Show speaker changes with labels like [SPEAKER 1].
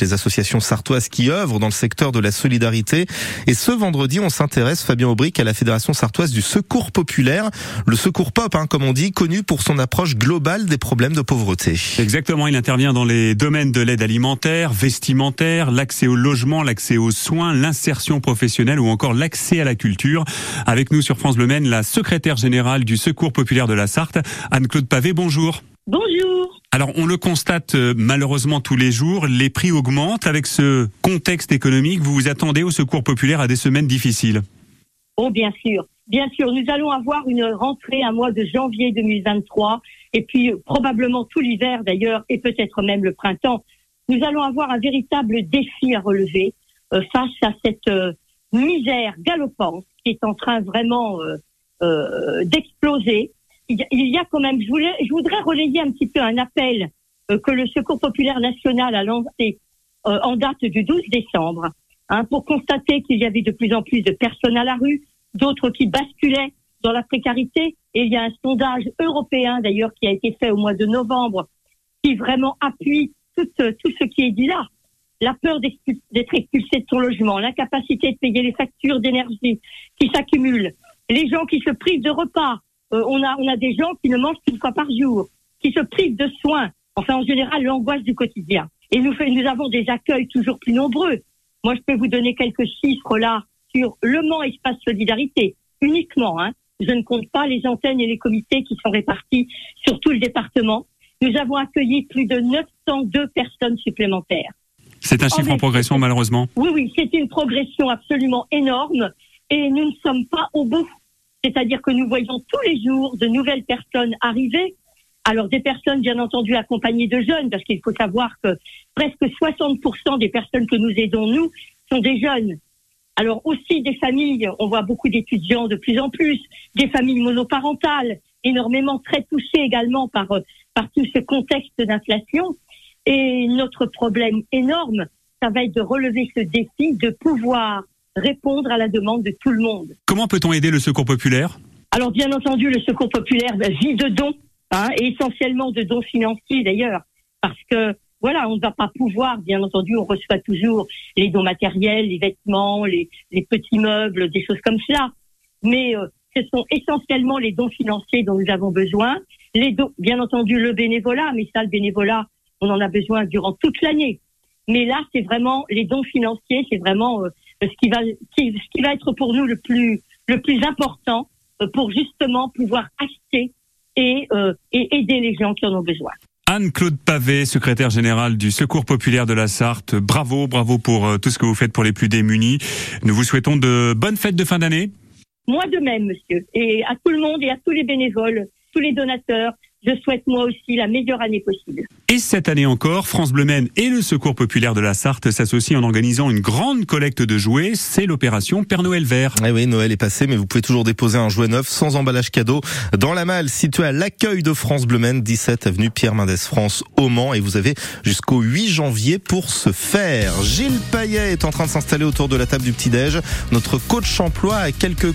[SPEAKER 1] les associations sartoises qui œuvrent dans le secteur de la solidarité. Et ce vendredi, on s'intéresse, Fabien Aubric, à la Fédération sartoise du secours populaire, le secours pop, hein, comme on dit, connu pour son approche globale des problèmes de pauvreté.
[SPEAKER 2] Exactement, il intervient dans les domaines de l'aide alimentaire, vestimentaire, l'accès au logement, l'accès aux soins, l'insertion professionnelle ou encore l'accès à la culture. Avec nous sur France Bleu Maine, la secrétaire générale du secours populaire de la Sarthe, Anne-Claude Pavé, bonjour.
[SPEAKER 3] Bonjour.
[SPEAKER 2] Alors on le constate euh, malheureusement tous les jours, les prix augmentent. Avec ce contexte économique, vous vous attendez au secours populaire à des semaines difficiles
[SPEAKER 3] Oh bien sûr, bien sûr. Nous allons avoir une rentrée un mois de janvier 2023 et puis euh, probablement tout l'hiver d'ailleurs et peut-être même le printemps. Nous allons avoir un véritable défi à relever euh, face à cette misère galopante qui est en train vraiment d'exploser il y a quand même, je, voulais, je voudrais relayer un petit peu un appel euh, que le Secours populaire national a lancé euh, en date du 12 décembre, hein, pour constater qu'il y avait de plus en plus de personnes à la rue, d'autres qui basculaient dans la précarité. Et il y a un sondage européen d'ailleurs qui a été fait au mois de novembre, qui vraiment appuie tout, tout ce qui est dit là. La peur d'être expulsé de son logement, l'incapacité de payer les factures d'énergie qui s'accumulent, les gens qui se privent de repas, euh, on, a, on a des gens qui ne mangent qu'une fois par jour, qui se privent de soins. Enfin, en général, l'angoisse du quotidien. Et nous, nous avons des accueils toujours plus nombreux. Moi, je peux vous donner quelques chiffres là sur Le Mans Espace Solidarité, uniquement. Hein. Je ne compte pas les antennes et les comités qui sont répartis sur tout le département. Nous avons accueilli plus de 902 personnes supplémentaires.
[SPEAKER 2] C'est un chiffre en, progression, malheureusement.
[SPEAKER 3] Oui, oui, c'est une progression absolument énorme et nous ne sommes pas au bout. C'est-à-dire que nous voyons tous les jours de nouvelles personnes arriver. Alors des personnes bien entendu accompagnées de jeunes, parce qu'il faut savoir que presque 60% des personnes que nous aidons, nous, sont des jeunes. Alors aussi des familles, on voit beaucoup d'étudiants de plus en plus, des familles monoparentales, énormément très touchées également par, par tout ce contexte d'inflation. Et notre problème énorme, ça va être de relever ce défi de pouvoir répondre à la demande de tout le monde.
[SPEAKER 2] Comment peut-on aider le Secours populaire?
[SPEAKER 3] Alors bien entendu, le Secours populaire ben, vit de dons, hein, et essentiellement de dons financiers d'ailleurs, parce que voilà, on ne va pas pouvoir, bien entendu, on reçoit toujours les dons matériels, les vêtements, les, petits meubles, des choses comme cela. Mais euh, ce sont essentiellement les dons financiers dont nous avons besoin. Les dons, bien entendu, le bénévolat, mais ça, le bénévolat, on en a besoin durant toute l'année. Mais là, c'est vraiment les dons financiers, c'est vraiment euh, ce qui va ce qui va être pour nous le plus le plus important euh, pour justement pouvoir acheter et, euh, et aider les gens qui en ont besoin.
[SPEAKER 2] Anne-Claude Pavé, secrétaire générale du Secours populaire de la Sarthe. Bravo, bravo pour euh, tout ce que vous faites pour les plus démunis. Nous vous souhaitons de bonnes fêtes de fin d'année.
[SPEAKER 3] Moi de même, monsieur. Et à tout le monde et à tous les bénévoles, tous les donateurs, je souhaite moi aussi la meilleure année possible.
[SPEAKER 2] Et cette année encore, France Bleu Maine et le Secours populaire de la Sarthe s'associent en organisant une grande collecte de jouets. C'est l'opération Père Noël vert.
[SPEAKER 1] Eh oui, Noël est passé, mais vous pouvez toujours déposer un jouet neuf sans emballage cadeau dans la malle située à l'accueil de France Bleu Maine, 17 avenue Pierre Mendès France au Mans. Et vous avez jusqu'au 8 janvier pour ce faire. Gilles Payet est en train de s'installer autour de la table du petit-déj. Notre coach emploi a quelques